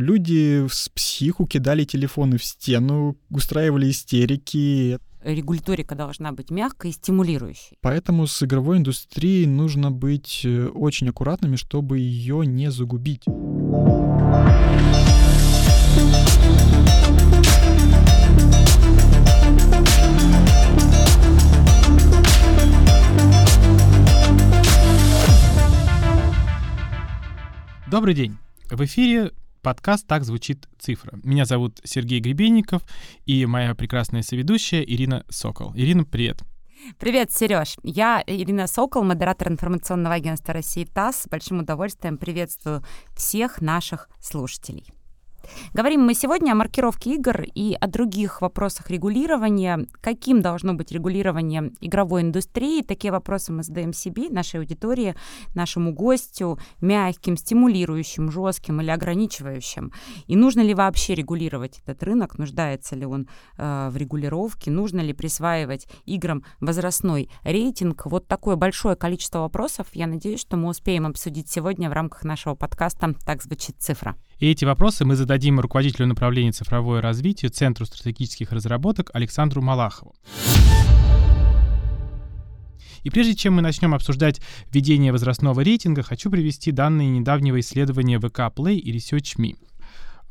Люди с психу кидали телефоны в стену, устраивали истерики. Регуляторика должна быть мягкой и стимулирующей. Поэтому с игровой индустрией нужно быть э, очень аккуратными, чтобы ее не загубить. Добрый день. В эфире подкаст «Так звучит цифра». Меня зовут Сергей Гребенников и моя прекрасная соведущая Ирина Сокол. Ирина, привет. Привет, Сереж. Я Ирина Сокол, модератор информационного агентства России ТАСС. С большим удовольствием приветствую всех наших слушателей. Говорим мы сегодня о маркировке игр и о других вопросах регулирования. Каким должно быть регулирование игровой индустрии? Такие вопросы мы задаем себе, нашей аудитории, нашему гостю, мягким, стимулирующим, жестким или ограничивающим. И нужно ли вообще регулировать этот рынок? Нуждается ли он э, в регулировке? Нужно ли присваивать играм возрастной рейтинг? Вот такое большое количество вопросов. Я надеюсь, что мы успеем обсудить сегодня в рамках нашего подкаста «Так звучит цифра». И эти вопросы мы зададим руководителю направления цифровое развитие Центру стратегических разработок Александру Малахову. И прежде чем мы начнем обсуждать введение возрастного рейтинга, хочу привести данные недавнего исследования ВК Play и ResearchMe.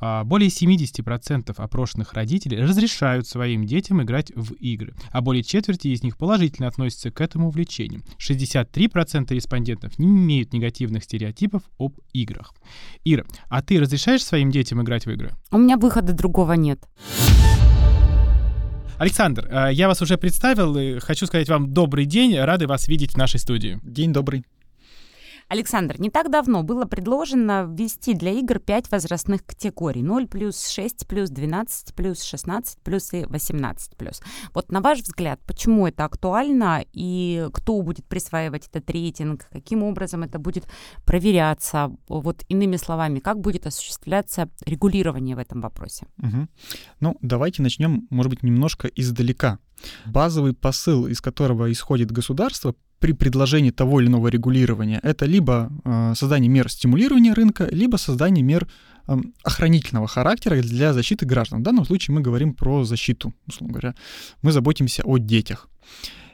А, более 70% опрошенных родителей разрешают своим детям играть в игры, а более четверти из них положительно относятся к этому увлечению. 63% респондентов не имеют негативных стереотипов об играх. Ира, а ты разрешаешь своим детям играть в игры? У меня выхода другого нет. Александр, а, я вас уже представил и хочу сказать вам добрый день, рады вас видеть в нашей студии. День добрый. Александр, не так давно было предложено ввести для игр 5 возрастных категорий. 0 плюс, 6 плюс, 12 плюс, 16 плюс и 18 плюс. Вот на ваш взгляд, почему это актуально и кто будет присваивать этот рейтинг, каким образом это будет проверяться? Вот иными словами, как будет осуществляться регулирование в этом вопросе? Угу. Ну, давайте начнем, может быть, немножко издалека. Базовый посыл, из которого исходит государство, при предложении того или иного регулирования это либо э, создание мер стимулирования рынка, либо создание мер э, охранительного характера для защиты граждан. В данном случае мы говорим про защиту, условно говоря. Мы заботимся о детях.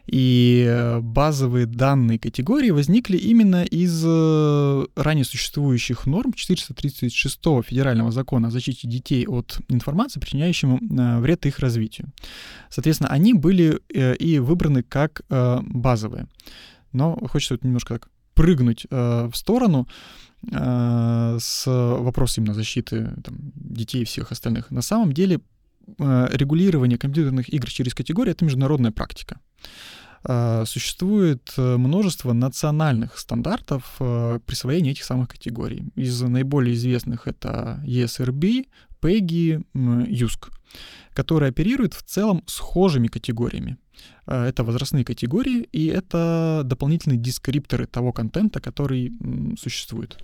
И э, базовые данные категории возникли именно из э, ранее существующих норм 436 федерального закона о защите детей от информации, причиняющему э, вред их развитию. Соответственно, они были и выбраны как базовые. Но хочется вот немножко так прыгнуть в сторону с вопросом именно защиты там, детей и всех остальных. На самом деле регулирование компьютерных игр через категории — это международная практика. А, существует э, множество национальных стандартов э, присвоения этих самых категорий. Из наиболее известных это ESRB, PEGI, USC, которые оперируют в целом схожими категориями. Это возрастные категории, и это дополнительные дескрипторы того контента, который существует.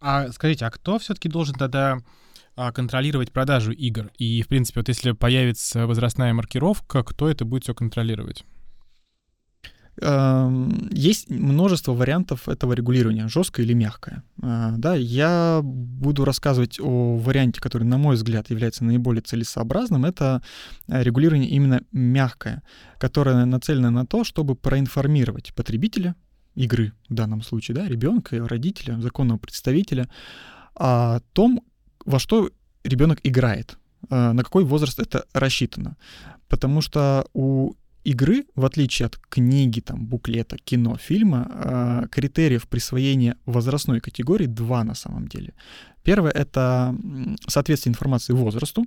А скажите, а кто все-таки должен тогда а, контролировать продажу игр? И, в принципе, вот если появится возрастная маркировка, кто это будет все контролировать? Есть множество вариантов этого регулирования, жесткое или мягкое. Э, да, я буду рассказывать о варианте, который, на мой взгляд, является наиболее целесообразным. Это э, регулирование именно мягкое, которое нацелено на то, чтобы проинформировать потребителя игры, в данном случае, да, ребенка, родителя, законного представителя, о том, во что ребенок играет, э, на какой возраст это рассчитано. Потому что у игры, в отличие от книги, там, буклета, кино, фильма, э, критериев присвоения возрастной категории два на самом деле. Первое — это соответствие информации возрасту,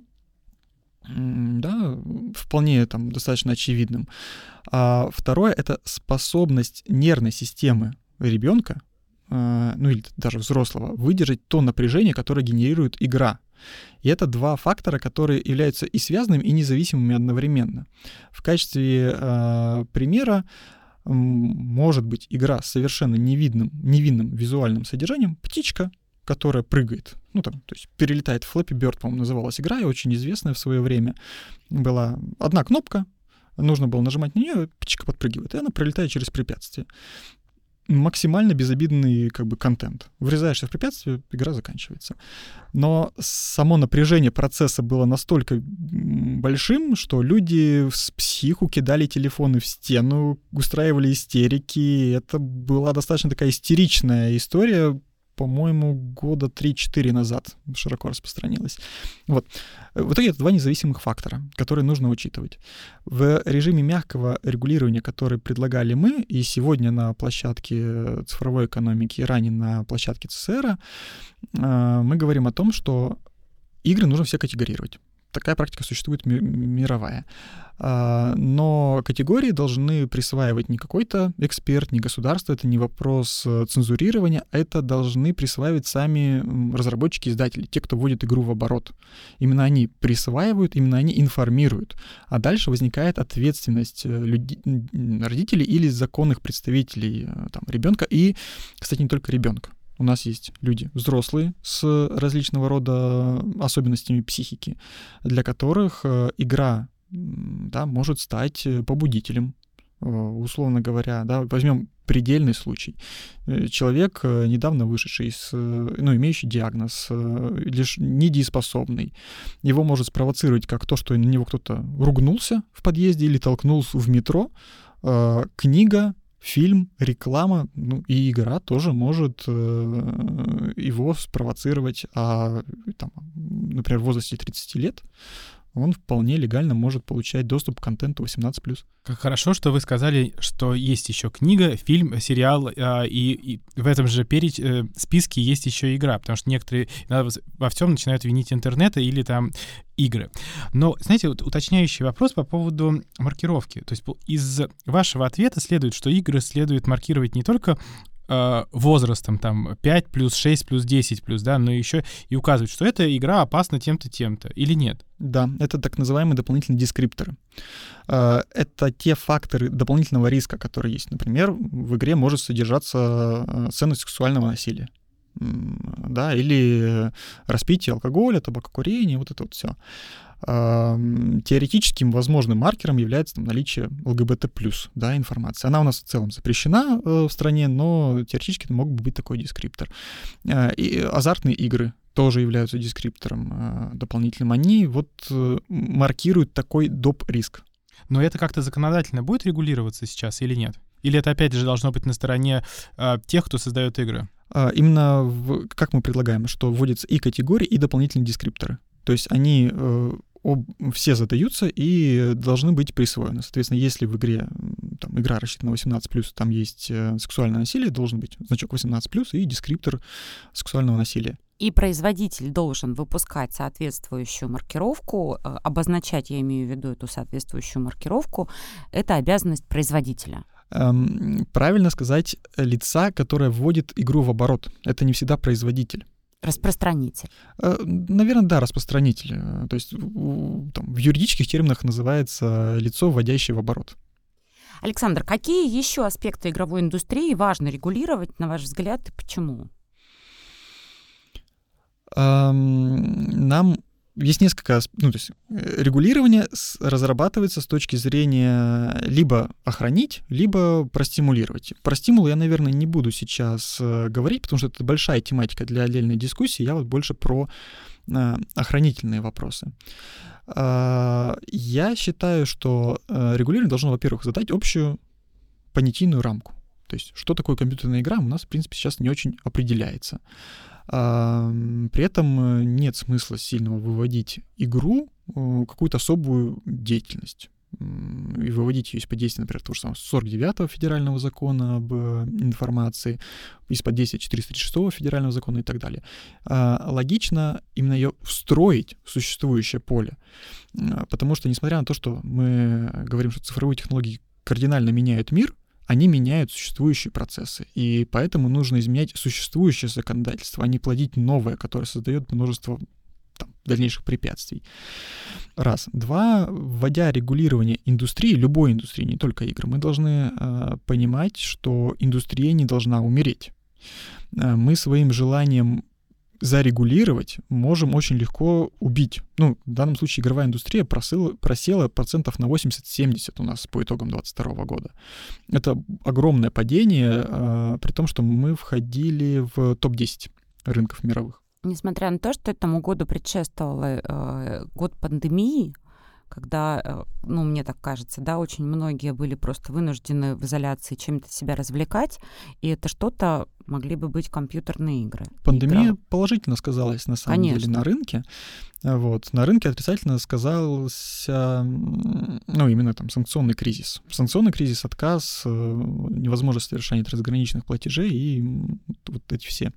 да, вполне там достаточно очевидным. А второе — это способность нервной системы ребенка, ну или даже взрослого, выдержать то напряжение, которое генерирует игра. И это два фактора, которые являются и связанными, и независимыми одновременно. В качестве э, примера может быть игра с совершенно невидным, невинным визуальным содержанием «Птичка», которая прыгает. Ну, там, то есть перелетает Flappy Bird, по-моему, называлась игра, и очень известная в свое время. Была одна кнопка, нужно было нажимать на нее, птичка подпрыгивает, и она пролетает через препятствие. Максимально безобидный как бы контент. Врезаешься в препятствие, игра заканчивается. Но само напряжение процесса было настолько большим, что люди с психу кидали телефоны в стену, устраивали истерики. Это была достаточно такая истеричная история, по-моему, года 3-4 назад широко распространилась. Вот. В итоге это два независимых фактора, которые нужно учитывать. В режиме мягкого регулирования, который предлагали мы, и сегодня на площадке цифровой экономики, и ранее на площадке ЦСР, э, мы говорим о том, что игры нужно все категорировать такая практика существует мировая. А, но категории должны присваивать не какой-то эксперт, не государство, это не вопрос э, цензурирования, это должны присваивать сами разработчики, издатели, те, кто вводит игру в оборот. Именно они присваивают, именно они информируют. А дальше возникает ответственность э, людей, родителей или законных представителей э, там, ребенка и, кстати, не только ребенка у нас есть люди взрослые с различного рода особенностями психики, для которых э, игра да, может стать э, побудителем, э, условно говоря, да, возьмем предельный случай. Человек, недавно вышедший из, ну, имеющий диагноз, лишь недееспособный, его может спровоцировать как то, что на него кто-то ругнулся в подъезде или толкнул в метро, книга, фильм, реклама, ну и игра тоже может э, его спровоцировать, а там, например, в возрасте 30 лет он вполне легально может получать доступ к контенту 18+. Как хорошо, что вы сказали, что есть еще книга, фильм, сериал, э, и, и в этом же переч... э, списке есть еще игра, потому что некоторые во всем начинают винить интернет или там игры. Но, знаете, вот уточняющий вопрос по поводу маркировки. То есть из вашего ответа следует, что игры следует маркировать не только э, возрастом, там, 5 плюс 6 плюс 10 плюс, да, но еще и указывать, что эта игра опасна тем-то, тем-то, или нет? Да, это так называемые дополнительные дескрипторы. Э, это те факторы дополнительного риска, которые есть. Например, в игре может содержаться э, ценность сексуального насилия да, или распитие алкоголя, табакокурение, вот это вот все. Теоретическим возможным маркером является там, наличие ЛГБТ+, да, информации. Она у нас в целом запрещена э, в стране, но теоретически это мог бы быть такой дескриптор. Э, и азартные игры тоже являются дескриптором э, дополнительным. Они вот маркируют такой доп. риск. Но это как-то законодательно будет регулироваться сейчас или нет? Или это опять же должно быть на стороне э, тех, кто создает игры? А, именно в, как мы предлагаем, что вводятся и категории, и дополнительные дескрипторы. То есть они э, об, все задаются и должны быть присвоены. Соответственно, если в игре там, игра рассчитана на 18+, там есть э, сексуальное насилие, должен быть значок 18+, и дескриптор сексуального насилия. И производитель должен выпускать соответствующую маркировку, э, обозначать, я имею в виду эту соответствующую маркировку, это обязанность производителя эм, правильно сказать, лица, которое вводит игру в оборот. Это не всегда производитель. Распространитель. Э, наверное, да, распространитель. Э, то есть там, в юридических терминах называется лицо, вводящее в оборот. Александр, какие еще аспекты игровой индустрии важно регулировать, на ваш взгляд, и почему? Эм, нам есть несколько, ну, то есть э, регулирование разрабатывается с точки зрения либо охранить, либо простимулировать. Про стимул я, наверное, не буду сейчас э, говорить, потому что это большая тематика для отдельной дискуссии. Я вот больше про э, охранительные вопросы. Э, я считаю, что регулирование должно, во-первых, задать общую понятийную рамку. То есть, что такое компьютерная игра, у нас, в принципе, сейчас не очень определяется. При этом э, нет смысла сильного выводить игру, э, какую-то особую деятельность и выводить ее из-под действия, например, того же самого 49-го федерального закона об э, информации, из-под действия 436-го федерального закона и так далее. А, логично именно ее встроить в существующее поле, потому что, несмотря на то, что мы говорим, что цифровые технологии кардинально меняют мир, они меняют существующие процессы, и поэтому нужно изменять существующее законодательство, а не плодить новое, которое создает множество там, дальнейших препятствий. Раз. Два. Вводя регулирование индустрии, любой индустрии, не только игр, мы должны э, понимать, что индустрия не должна умереть. Э, мы своим желанием зарегулировать, можем очень легко убить. Ну, в данном случае игровая индустрия просила, просела процентов на 80-70 у нас по итогам 2022 года. Это огромное падение, э, при том, что мы входили в топ-10 рынков мировых. Несмотря на то, что этому году предшествовал э, год пандемии, когда, э, ну, мне так кажется, да, очень многие были просто вынуждены в изоляции чем-то себя развлекать, и это что-то могли бы быть компьютерные игры. Пандемия игра. положительно сказалась, на самом Конечно. деле, на рынке. Вот. На рынке отрицательно сказался, ну, именно там санкционный кризис. Санкционный кризис, отказ, э, невозможность совершения трансграничных платежей и вот эти все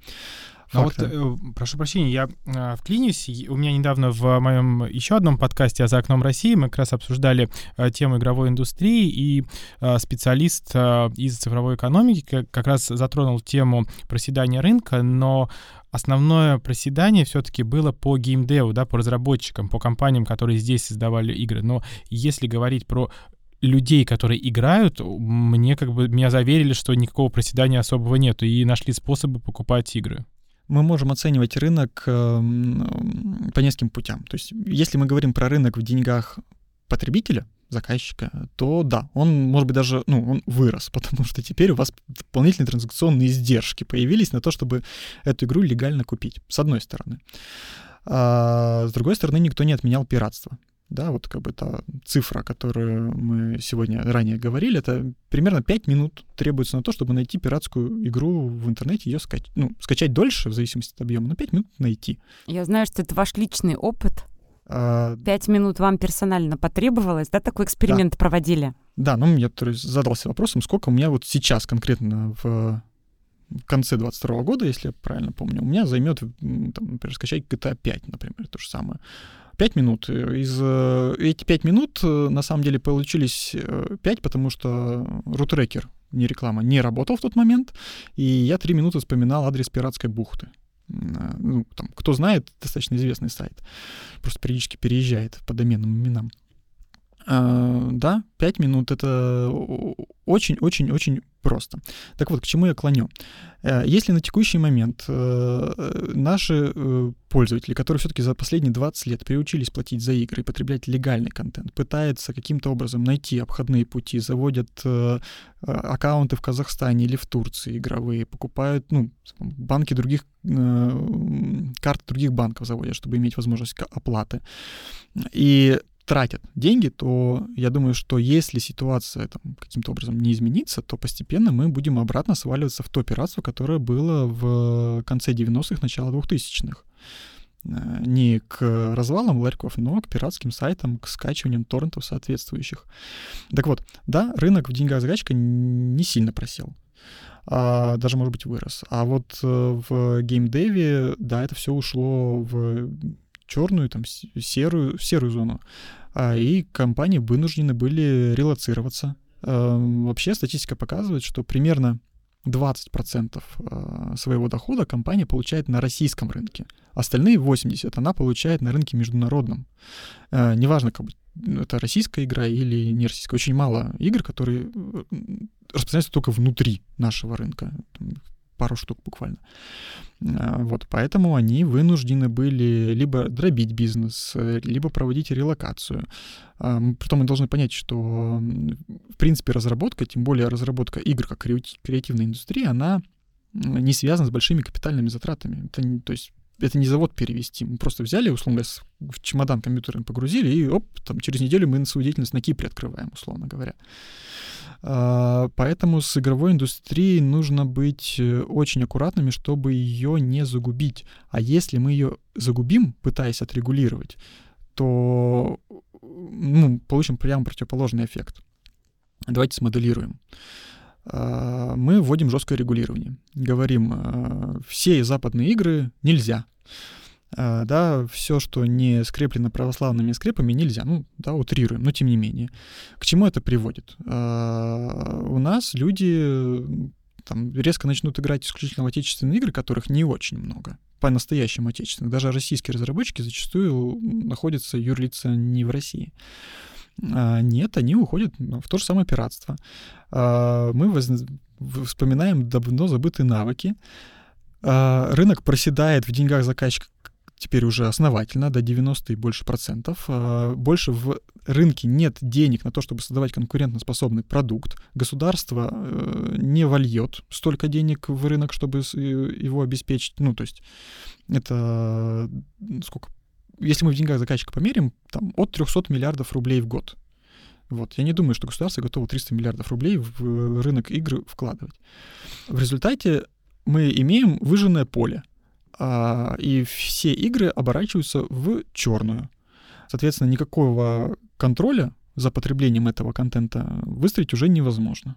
а вот, э, прошу прощения, я э, вклинюсь. У меня недавно в моем еще одном подкасте «За окном России» мы как раз обсуждали э, тему игровой индустрии, и э, специалист э, из цифровой экономики как, как раз затронул тему проседания рынка, но основное проседание все-таки было по геймдеву, да, по разработчикам, по компаниям, которые здесь создавали игры. Но если говорить про людей, которые играют, мне как бы меня заверили, что никакого проседания особого нету, и нашли способы покупать игры мы можем оценивать рынок эм, по нескольким путям. То есть, если мы говорим про рынок в деньгах потребителя, заказчика, то да, он, может быть, даже, ну, он вырос, потому что теперь у вас дополнительные транзакционные издержки появились на то, чтобы эту игру легально купить, с одной стороны. А с другой стороны, никто не отменял пиратство да, вот как бы та цифра, которую мы сегодня ранее говорили, это примерно 5 минут требуется на то, чтобы найти пиратскую игру в интернете, ее скачать, ну, скачать дольше, в зависимости от объема, но 5 минут найти. Я знаю, что это ваш личный опыт. А... Пять минут вам персонально потребовалось, да, такой эксперимент да. проводили? Да, ну, я то есть, задался вопросом, сколько у меня вот сейчас конкретно в конце 22 года, если я правильно помню, у меня займет, там, например, скачать GTA 5, например, то же самое. 5 минут. Из, э, эти 5 минут э, на самом деле получились 5, э, потому что рутрекер, не реклама, не работал в тот момент, и я 3 минуты вспоминал адрес пиратской бухты. Ну, там, кто знает, достаточно известный сайт. Просто периодически переезжает по доменным именам. А, да, 5 минут это очень-очень-очень просто. Так вот, к чему я клоню? Э, если на текущий момент э, наши э, пользователи, которые все-таки за последние 20 лет приучились платить за игры и потреблять легальный контент, пытаются каким-то образом найти обходные пути, заводят аккаунты в Казахстане или в Турции игровые, покупают, ну, банки других, карты других банков заводят, чтобы иметь возможность оплаты. И тратят деньги, то я думаю, что если ситуация там, каким-то образом не изменится, то постепенно мы будем обратно сваливаться в то пиратство, которое было в конце 90-х, начало 2000-х. Э, не к развалам ларьков, но к пиратским сайтам, к скачиваниям торрентов соответствующих. Так вот, да, рынок в деньгах закачка не сильно просел. А, даже, может быть, вырос. А вот э, в геймдеве, да, это все ушло в черную, там, серую, серую зону. А, и компании вынуждены были релацироваться. Эм, вообще статистика показывает, что примерно 20% а, своего дохода компания получает на российском рынке. Остальные 80% она получает на рынке международном. Э, неважно, как бы это российская игра или не российская. Очень мало игр, которые распространяются только внутри нашего рынка пару штук буквально. А, вот, поэтому они вынуждены были либо дробить бизнес, либо проводить релокацию. А, Притом мы должны понять, что, в принципе, разработка, тем более разработка игр как креативная индустрия, она не связана с большими капитальными затратами. Это, то есть это не завод перевести. Мы просто взяли, условно говоря, в чемодан компьютерный погрузили, и оп, там через неделю мы свою деятельность на Кипре открываем, условно говоря. А, поэтому с игровой индустрией нужно быть э, очень аккуратными, чтобы ее не загубить. А если мы ее загубим, пытаясь отрегулировать, то ну, получим прямо противоположный эффект. Давайте смоделируем. Мы вводим жесткое регулирование. Говорим, а, все западные игры нельзя. А, да, все, что не скреплено православными скрепами, нельзя. Ну, да, утрируем, но тем не менее. К чему это приводит? А, у нас люди там резко начнут играть исключительно в отечественные игры, которых не очень много, по-настоящему отечественных. Даже российские разработчики зачастую находятся юрлица не в России. А, нет, они уходят в то же самое пиратство. Мы воз... вспоминаем давно забытые навыки, А, рынок проседает в деньгах заказчика теперь уже основательно, до 90 и больше процентов. А, больше в рынке нет денег на то, чтобы создавать конкурентоспособный продукт. Государство э, не вольет столько денег в рынок, чтобы его обеспечить. Ну, то есть это сколько? Если мы в деньгах заказчика померим, там от 300 миллиардов рублей в год. Вот. Я не думаю, что государство готово 300 миллиардов рублей в рынок игр вкладывать. В результате мы имеем выжженное поле, а, и все игры оборачиваются в черную. Соответственно, никакого контроля за потреблением этого контента выстроить уже невозможно.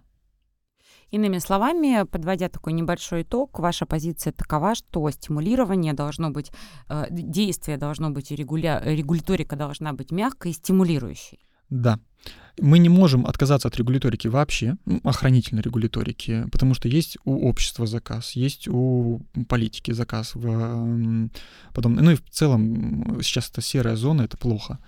Иными словами, подводя такой небольшой итог, ваша позиция такова, что стимулирование должно быть, э, действие должно быть, регуля... регуляторика должна быть мягкой и стимулирующей. Да. Мы не можем отказаться от регуляторики вообще, охранительной регуляторики, потому что есть у общества заказ, есть у политики заказ. В, потом, ну и в целом сейчас это серая зона, это плохо.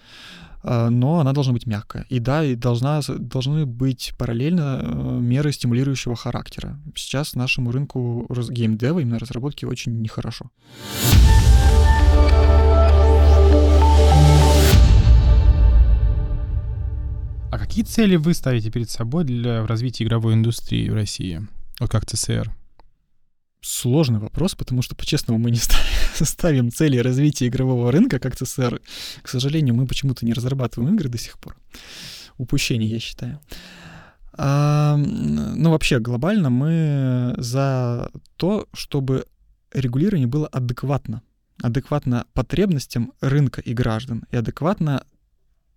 А, но она должна быть мягкая. И да, и должна, должны быть параллельно э, меры стимулирующего характера. Сейчас нашему рынку геймдева, именно разработки, очень нехорошо. А какие цели вы ставите перед собой для развития игровой индустрии в России? Вот как ЦСР? Сложный вопрос, потому что, по-честному, мы не ставим цели развития игрового рынка, как ЦСР. К сожалению, мы почему-то не разрабатываем игры до сих пор. Упущение, я считаю. А, ну, вообще, глобально мы за то, чтобы регулирование было адекватно. Адекватно потребностям рынка и граждан и адекватно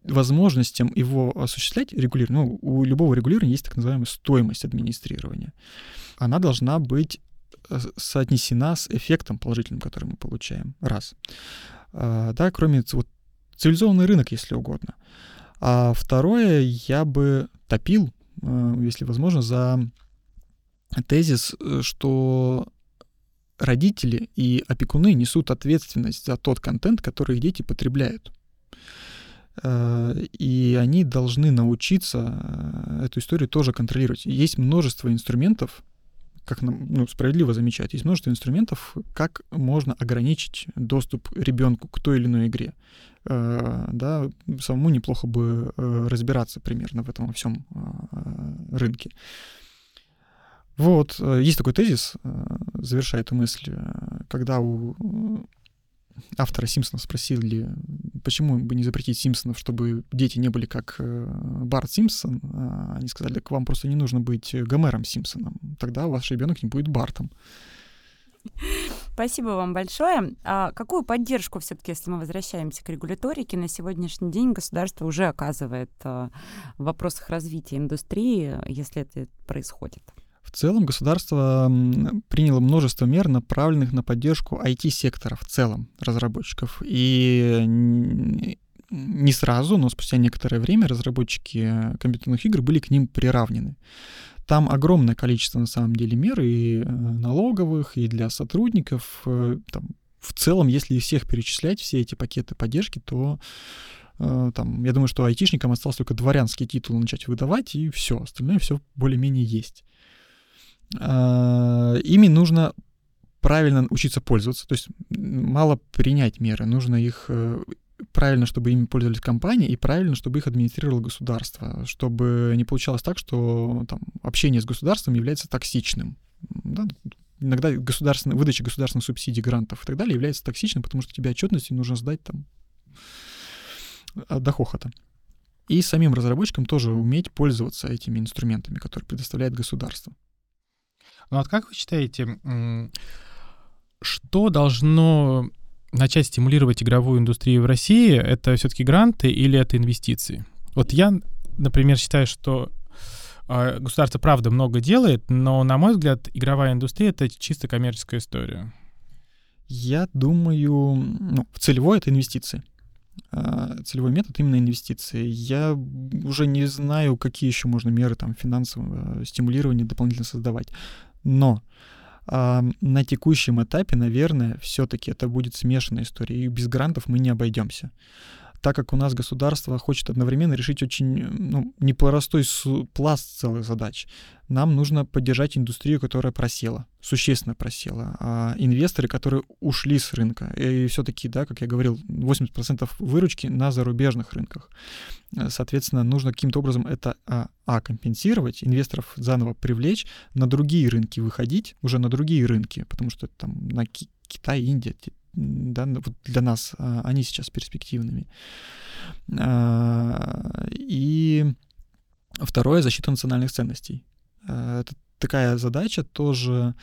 возможностям его осуществлять регулирование, ну, у любого регулирования есть так называемая стоимость администрирования. Она должна быть соотнесена с эффектом положительным, который мы получаем. Раз. А, да, кроме вот, цивилизованный рынок, если угодно. А второе, я бы топил, э, если возможно, за тезис, э, что родители и опекуны несут ответственность за тот контент, который их дети потребляют. Э, и они должны научиться эту историю тоже контролировать. Есть множество инструментов, как нам ну, справедливо замечать, есть множество инструментов, как можно ограничить доступ ребенку к той или иной игре. Э, да, самому неплохо бы разбираться примерно в этом всем рынке. Вот, есть такой тезис, завершая эту мысль, когда у автора Симпсонов спросили, почему бы не запретить Симпсонов, чтобы дети не были как э, Барт Симпсон. А они сказали, к вам просто не нужно быть Гомером Симпсоном, тогда ваш ребенок не будет Бартом. Спасибо вам большое. А какую поддержку все-таки, если мы возвращаемся к регуляторике, на сегодняшний день государство уже оказывает а, в вопросах развития индустрии, если это происходит? В целом государство приняло множество мер, направленных на поддержку IT-сектора в целом разработчиков. И не сразу, но спустя некоторое время разработчики компьютерных игр были к ним приравнены. Там огромное количество, на самом деле, мер и э, налоговых, и для сотрудников. Э, там, в целом, если всех перечислять, все эти пакеты поддержки, то э, там, я думаю, что айтишникам осталось только дворянский титул начать выдавать, и все, остальное все более-менее есть. А, ими нужно правильно учиться пользоваться. То есть мало принять меры, нужно их э, правильно, чтобы ими пользовались компании, и правильно, чтобы их администрировало государство, чтобы не получалось так, что там, общение с государством является токсичным. Да? Иногда государственная, выдача государственных субсидий, грантов и так далее является токсичным, потому что тебе отчетности нужно сдать там до хохота. И самим разработчикам тоже уметь пользоваться этими инструментами, которые предоставляет государство. Ну вот как вы считаете, что должно начать стимулировать игровую индустрию в России? Это все-таки гранты или это инвестиции? Вот я, например, считаю, что а, государство правда много делает, но, на мой взгляд, игровая индустрия — это чисто коммерческая история. Я думаю, ну, целевой — это инвестиции. А, целевой метод именно инвестиции. Я уже не знаю, какие еще можно меры там финансового стимулирования дополнительно создавать. Но а, на текущем этапе, наверное, все-таки это будет смешанная история, и без грантов мы не обойдемся. Так как у нас государство хочет одновременно решить очень ну, непростой пласт целых задач, нам нужно поддержать индустрию, которая просела, существенно просела. А инвесторы, которые ушли с рынка, и все-таки, да, как я говорил, 80% выручки на зарубежных рынках. Соответственно, нужно каким-то образом это а, а, компенсировать, инвесторов заново привлечь, на другие рынки выходить, уже на другие рынки, потому что там на Китай, Индия, да, вот для нас а, они сейчас перспективными. А, и второе — защита национальных ценностей. А, это такая задача тоже,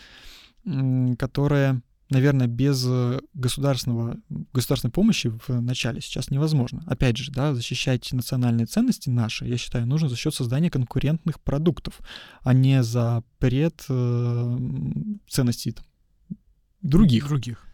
которая, наверное, без государственного, государственной помощи в начале сейчас невозможно. Опять же, да, защищать национальные ценности наши, я считаю, нужно за счет создания конкурентных продуктов, а не за пред э, ценностей других. Других.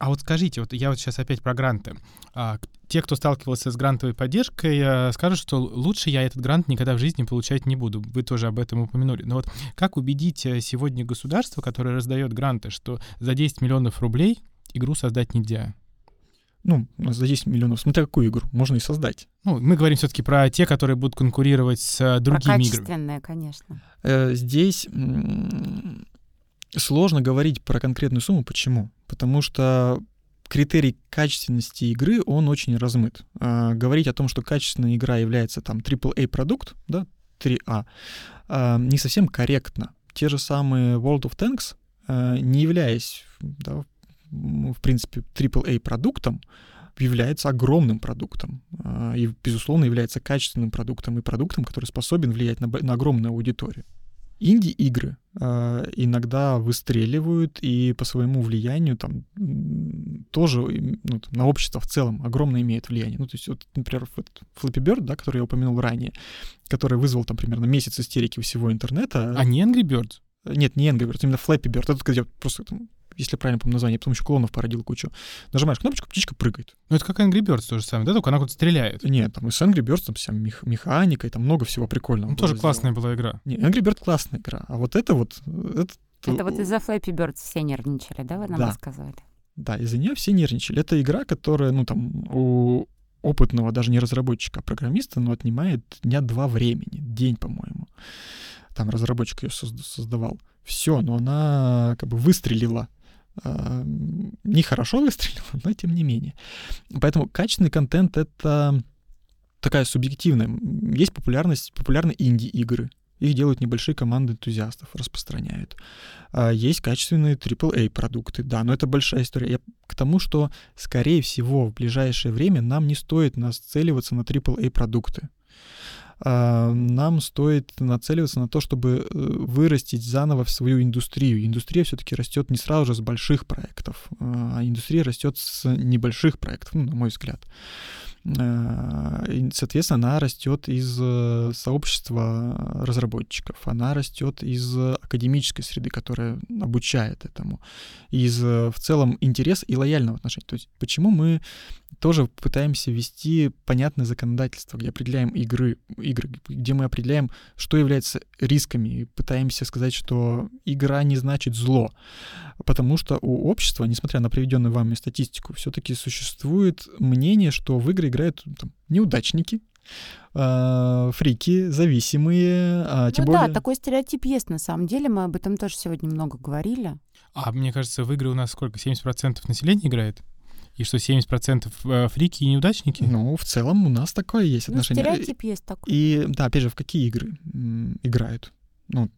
А вот скажите, вот я вот сейчас опять про гранты. А, те, кто сталкивался с грантовой поддержкой, э, скажут, что лучше я этот грант никогда в жизни получать не буду. Вы тоже об этом упомянули. Но вот как убедить э, сегодня государство, которое раздает гранты, что за 10 миллионов рублей игру создать нельзя? Ну, за 10 миллионов, смотря какую игру, можно и создать. Ну, мы говорим все-таки про те, которые будут конкурировать с э, другими про качественные, играми. конечно. Здесь сложно говорить про конкретную сумму. Почему? Потому что критерий качественности игры, он очень размыт. А, говорить о том, что качественная игра является там AAA продукт, да, 3А, а, не совсем корректно. Те же самые World of Tanks, а, не являясь, да, в принципе, AAA продуктом, является огромным продуктом а, и, безусловно, является качественным продуктом и продуктом, который способен влиять на, на огромную аудиторию. Инди-игры э, иногда выстреливают и по своему влиянию там тоже ну, там, на общество в целом огромное имеет влияние. Ну, то есть, вот, например, вот Flappy Bird, да, который я упомянул ранее, который вызвал там примерно месяц истерики у всего интернета. А не Angry Birds? Нет, не Angry Birds, именно Flappy Bird. Это где просто там, если правильно помню название, потом еще клонов породил кучу. Нажимаешь кнопочку, птичка прыгает. Ну, это как Angry Birds то же самое, да? Только она куда-то стреляет. Нет, там и с Angry Birds там вся мех- механика, и там много всего прикольного. Ну, тоже классная была игра. Не, Angry Bird классная игра, а вот это вот... Это, это вот из-за Flappy Birds все нервничали, да, вы нам да. рассказывали? Да, из-за нее все нервничали. Это игра, которая, ну, там, у опытного, даже не разработчика, а программиста, но отнимает дня два времени, день, по-моему. Там разработчик ее создавал. Все, но она как бы выстрелила нехорошо выстрелил, но тем не менее. Поэтому качественный контент — это такая субъективная. Есть популярность, популярны инди-игры. Их делают небольшие команды энтузиастов, распространяют. А есть качественные AAA продукты, да, но это большая история. Я к тому, что, скорее всего, в ближайшее время нам не стоит нацеливаться на AAA продукты. А, нам стоит нацеливаться на то, чтобы э, вырастить заново свою индустрию. Индустрия все-таки растет не сразу же с больших проектов, а индустрия растет с небольших проектов, ну, на мой взгляд. Э, соответственно, она растет из э, сообщества разработчиков, она растет из академической среды, которая обучает этому, из в целом интереса и лояльного отношения. То есть почему мы тоже пытаемся ввести понятное законодательство, где определяем игры, игры, где мы определяем, что является рисками, и пытаемся сказать, что игра не значит зло. Потому что у общества, несмотря на приведенную вами статистику, все-таки существует мнение, что в игры играют там, неудачники, э, фрики, зависимые, а, тем ну более... да, такой стереотип есть на самом деле, мы об этом тоже сегодня много говорили. А мне кажется, в игры у нас сколько, 70% населения играет? И что 70% э, фрики и неудачники? Ну, в целом у нас такое есть ну, отношение. Ну, стереотип есть такой. И, да, опять же, в какие игры играют? Ну,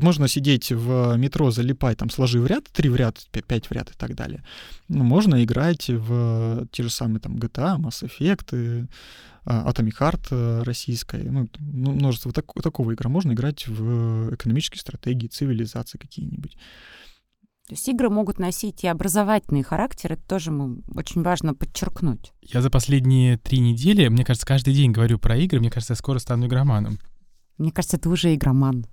можно сидеть в метро, залипать, там, сложи в ряд, три в ряд, пять в ряд и так далее. Но можно играть в те же самые там GTA, Mass Effect, и, а, Atomic Heart э, российская, ну, ну, множество так, такого игр. Можно играть в экономические стратегии, цивилизации какие-нибудь. То есть игры могут носить и образовательный характер, это тоже очень важно подчеркнуть. Я за последние три недели, мне кажется, каждый день говорю про игры, мне кажется, я скоро стану игроманом. Мне кажется, ты уже игроман.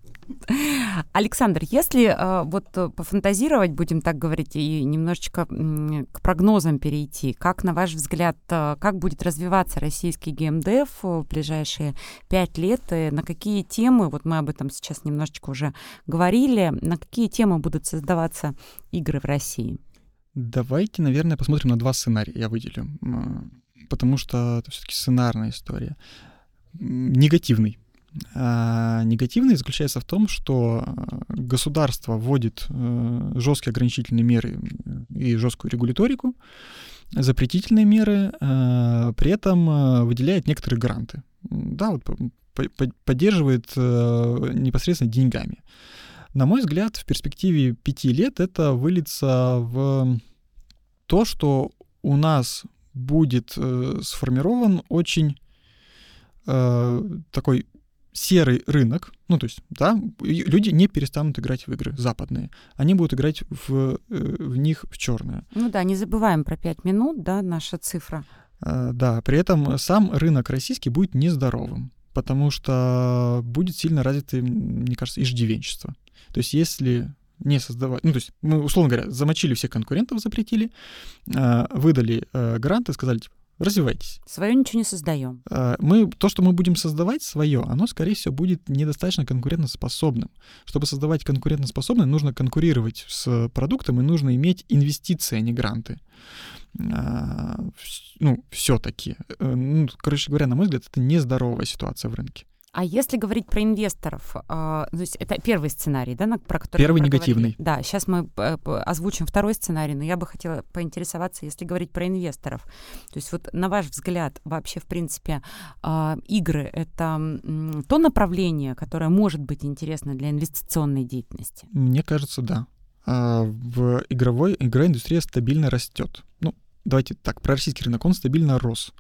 Александр, если э, вот э, пофантазировать, будем так говорить, и немножечко к прогнозам перейти, как, на ваш взгляд, э, как будет развиваться российский геймдев в ближайшие пять лет, и на какие темы, вот мы об этом сейчас немножечко уже говорили, на какие темы будут создаваться игры в России? Давайте, наверное, посмотрим на два сценария, я выделю, потому что это все-таки сценарная история. Негативный. А негативный заключается в том, что государство вводит э, жесткие ограничительные меры и жесткую регуляторику, запретительные меры, э, при этом э, выделяет некоторые гранты. Да, вот поддерживает непосредственно деньгами. На мой взгляд, в перспективе пяти лет это выльется в то, что у нас будет э, сформирован очень э, такой серый рынок, ну то есть, да, люди не перестанут играть в игры западные, они будут играть в, э, в них в черное. Ну да, не забываем про пять минут, да, наша цифра. Э, да, при этом сам рынок российский будет нездоровым, потому что будет сильно развито, мне кажется, иждивенчество. То есть если не создавать, ну то есть мы, условно говоря, замочили всех конкурентов, запретили, э, выдали гранты, сказали, типа, развивайтесь. Свое ничего не создаем. Э, мы, то, что мы будем создавать свое, оно, скорее всего, будет недостаточно конкурентоспособным. Чтобы создавать конкурентоспособное, нужно конкурировать с продуктом и нужно иметь инвестиции, а не гранты. Ну, все-таки. Ну, короче говоря, на мой взгляд, это нездоровая ситуация в рынке. А если говорить про инвесторов, э, то есть это первый сценарий, да, про который первый негативный. Да, сейчас мы э, озвучим второй сценарий, но я бы хотела поинтересоваться, если говорить про инвесторов. То есть вот на ваш взгляд вообще в принципе э, игры это то направление, которое может быть интересно для инвестиционной деятельности? Мне кажется, да. А, в игровой игровая индустрия стабильно растет. Ну, давайте так, про российский рынок, он стабильно рос.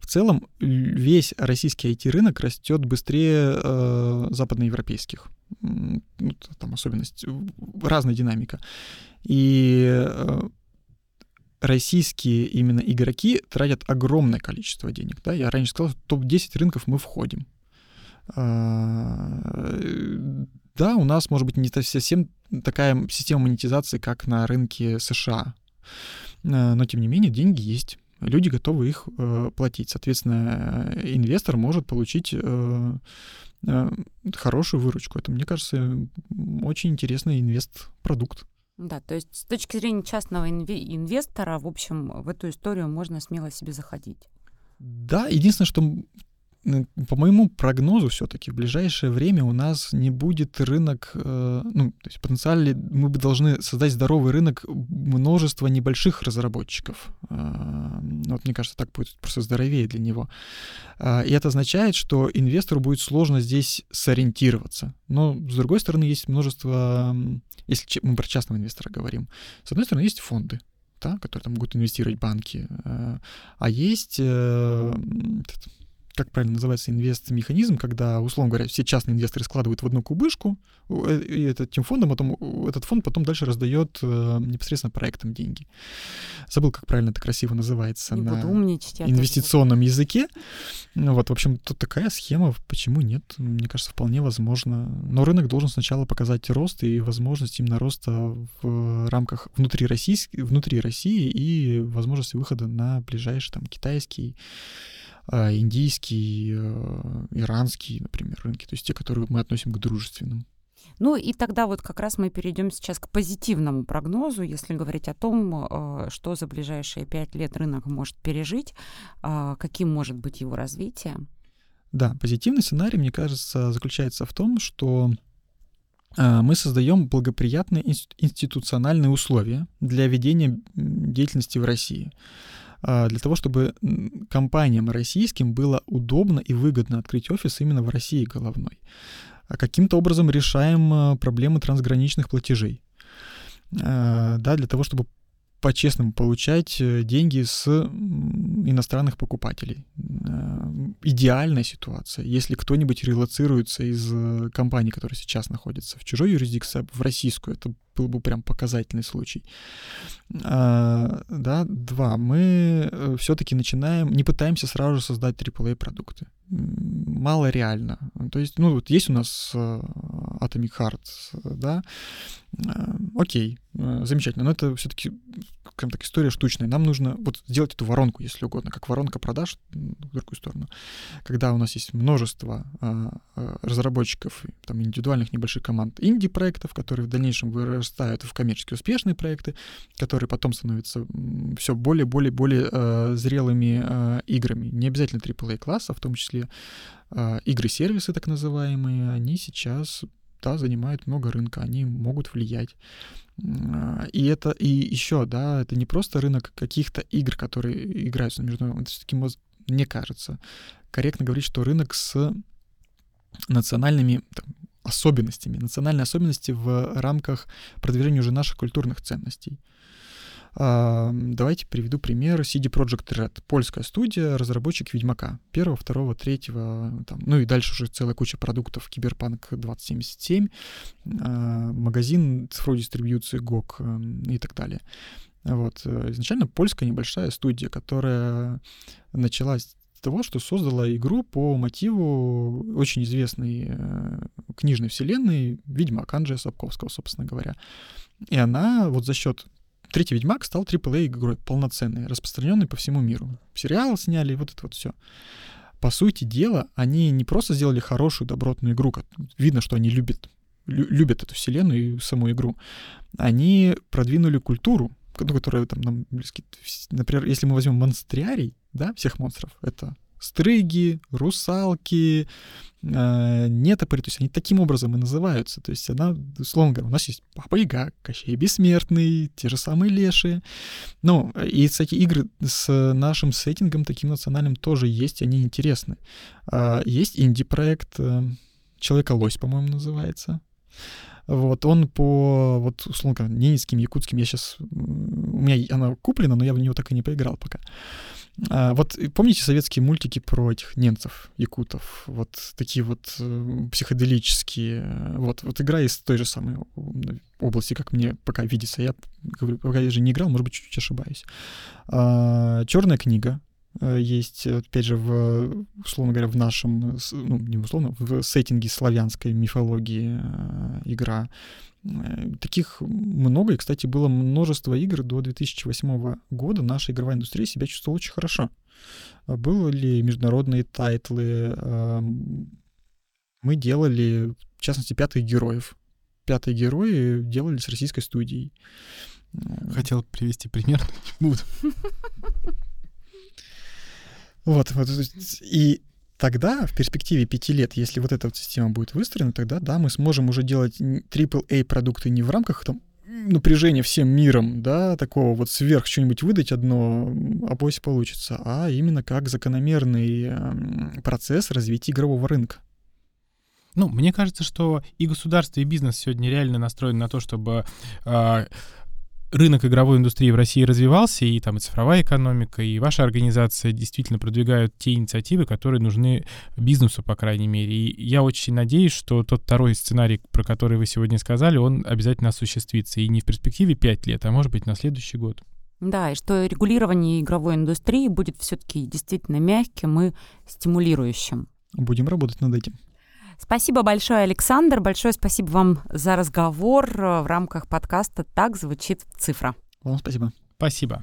В целом весь российский IT-рынок растет быстрее э, западноевропейских. Там особенность, разная динамика. И э, российские именно игроки тратят огромное количество денег. Да? Я раньше сказал, в топ-10 рынков мы входим. Э, да, у нас, может быть, не совсем такая система монетизации, как на рынке США. Э, но тем не менее деньги есть. Люди готовы их э, платить. Соответственно, инвестор может получить э, э, хорошую выручку. Это, мне кажется, очень интересный инвест-продукт. Да, то есть с точки зрения частного инвестора, в общем, в эту историю можно смело себе заходить. Да, единственное, что по моему прогнозу все-таки в ближайшее время у нас не будет рынок, э, ну, то есть потенциально мы бы должны создать здоровый рынок множества небольших разработчиков. Э, вот мне кажется, так будет просто здоровее для него. Э, и это означает, что инвестору будет сложно здесь сориентироваться. Но, с другой стороны, есть множество, если мы про частного инвестора говорим, с одной стороны, есть фонды, да, которые там могут инвестировать банки, а есть как правильно называется, инвест-механизм, когда, условно говоря, все частные инвесторы складывают в одну кубышку, э, и этот, тем фондом потом, этот фонд потом дальше раздает э, непосредственно проектам деньги. Забыл, как правильно это красиво называется Не на умничать, инвестиционном языке. Ну, вот, в общем, тут такая схема, почему нет? Мне кажется, вполне возможно. Но рынок должен сначала показать рост и возможность именно роста в рамках внутри, российской, внутри России и возможности выхода на ближайший там китайский индийский, э, иранский, например, рынки, то есть те, которые мы относим к дружественным. Ну и тогда вот как раз мы перейдем сейчас к позитивному прогнозу, если говорить о том, э, что за ближайшие пять лет рынок может пережить, а, каким может быть его развитие. Да, позитивный сценарий, мне кажется, заключается в том, что э, мы создаем благоприятные институциональные условия для ведения деятельности в России. А, для того, чтобы компаниям российским было удобно и выгодно открыть офис именно в России головной. А каким-то образом решаем а, проблемы трансграничных платежей. Да, для того, чтобы по-честному получать э, деньги с иностранных покупателей. Э, идеальная ситуация. Если кто-нибудь релацируется из э, компании, которая сейчас находится в чужой юрисдикции, в российскую, это был бы прям показательный случай. А, да, два. Мы все-таки начинаем, не пытаемся сразу же создать AAA продукты. Мало реально. То есть, ну, вот есть у нас Atomic Heart, да, окей, замечательно, но это все-таки скажем так, история штучная. Нам нужно вот сделать эту воронку, если угодно, как воронка продаж в другую сторону. Когда у нас есть множество а, а, разработчиков, там, индивидуальных небольших команд, инди-проектов, которые в дальнейшем перерастают в коммерчески успешные проекты, которые потом становятся все более, более, более э, зрелыми э, играми. Не обязательно AAA класса, в том числе э, игры-сервисы так называемые, они сейчас да, занимают много рынка, они могут влиять. И это и еще, да, это не просто рынок каких-то игр, которые играются на международном, это все-таки, мне кажется, корректно говорить, что рынок с национальными там, особенностями, национальные особенности в рамках продвижения уже наших культурных ценностей. Давайте приведу пример CD Project Red. Польская студия, разработчик Ведьмака. Первого, второго, третьего, там, ну и дальше уже целая куча продуктов Киберпанк 2077, а, магазин цифровой дистрибьюции GOG эм, и так далее. Вот. Изначально польская небольшая студия, которая началась с того, что создала игру по мотиву очень известной э, книжной вселенной Ведьмак Анджея Сапковского, собственно говоря. И она вот за счет Третий Ведьмак стал AAA игрой, полноценной, распространенной по всему миру. Сериал сняли, вот это вот все. По сути дела, они не просто сделали хорошую, добротную игру, видно, что они любят, любят эту вселенную и саму игру. Они продвинули культуру, ну, которая там нам близки. Например, если мы возьмем монстриарий, да, всех монстров, это стрыги, русалки, э, нетопыри, то есть они таким образом и называются. То есть она, условно говоря, у нас есть Папа Яга, Кощей Бессмертный, те же самые Леши. Ну, и, кстати, игры с нашим сеттингом таким национальным тоже есть, они интересны. Э, есть инди-проект э, «Человека-лось», по-моему, называется. Вот, он по, вот, условно говоря, ненецким, якутским, я сейчас, у меня она куплена, но я в нее так и не поиграл пока. А, вот помните советские мультики про этих немцев, якутов, вот такие вот э, психоделические, вот, вот игра из той же самой области, как мне пока видится, я говорю, пока я же не играл, может быть, чуть-чуть ошибаюсь. А, Черная книга, э, есть, опять же, в, условно говоря, в нашем, ну, не условно, в сеттинге славянской мифологии э, игра. Э, таких много, и, кстати, было множество игр до 2008 года. Наша игровая индустрия себя чувствовала очень хорошо. А были международные тайтлы. Мы делали, в частности, пятых героев. Пятые герои делали с российской студией. Хотел привести пример, но не буду. Вот, вот, и тогда, в перспективе пяти лет, если вот эта вот система будет выстроена, тогда, да, мы сможем уже делать AAA продукты не в рамках там напряжения всем миром, да, такого вот сверх что-нибудь выдать одно, а пусть получится, а именно как закономерный эм, процесс развития игрового рынка. Ну, мне кажется, что и государство, и бизнес сегодня реально настроены на то, чтобы э, рынок игровой индустрии в России развивался, и там и цифровая экономика, и ваша организация действительно продвигают те инициативы, которые нужны бизнесу, по крайней мере. И я очень надеюсь, что тот второй сценарий, про который вы сегодня сказали, он обязательно осуществится. И не в перспективе 5 лет, а может быть на следующий год. Да, и что регулирование игровой индустрии будет все-таки действительно мягким и стимулирующим. Будем работать над этим. Спасибо большое, Александр. Большое спасибо вам за разговор в рамках подкаста «Так звучит цифра». Вам спасибо. Спасибо.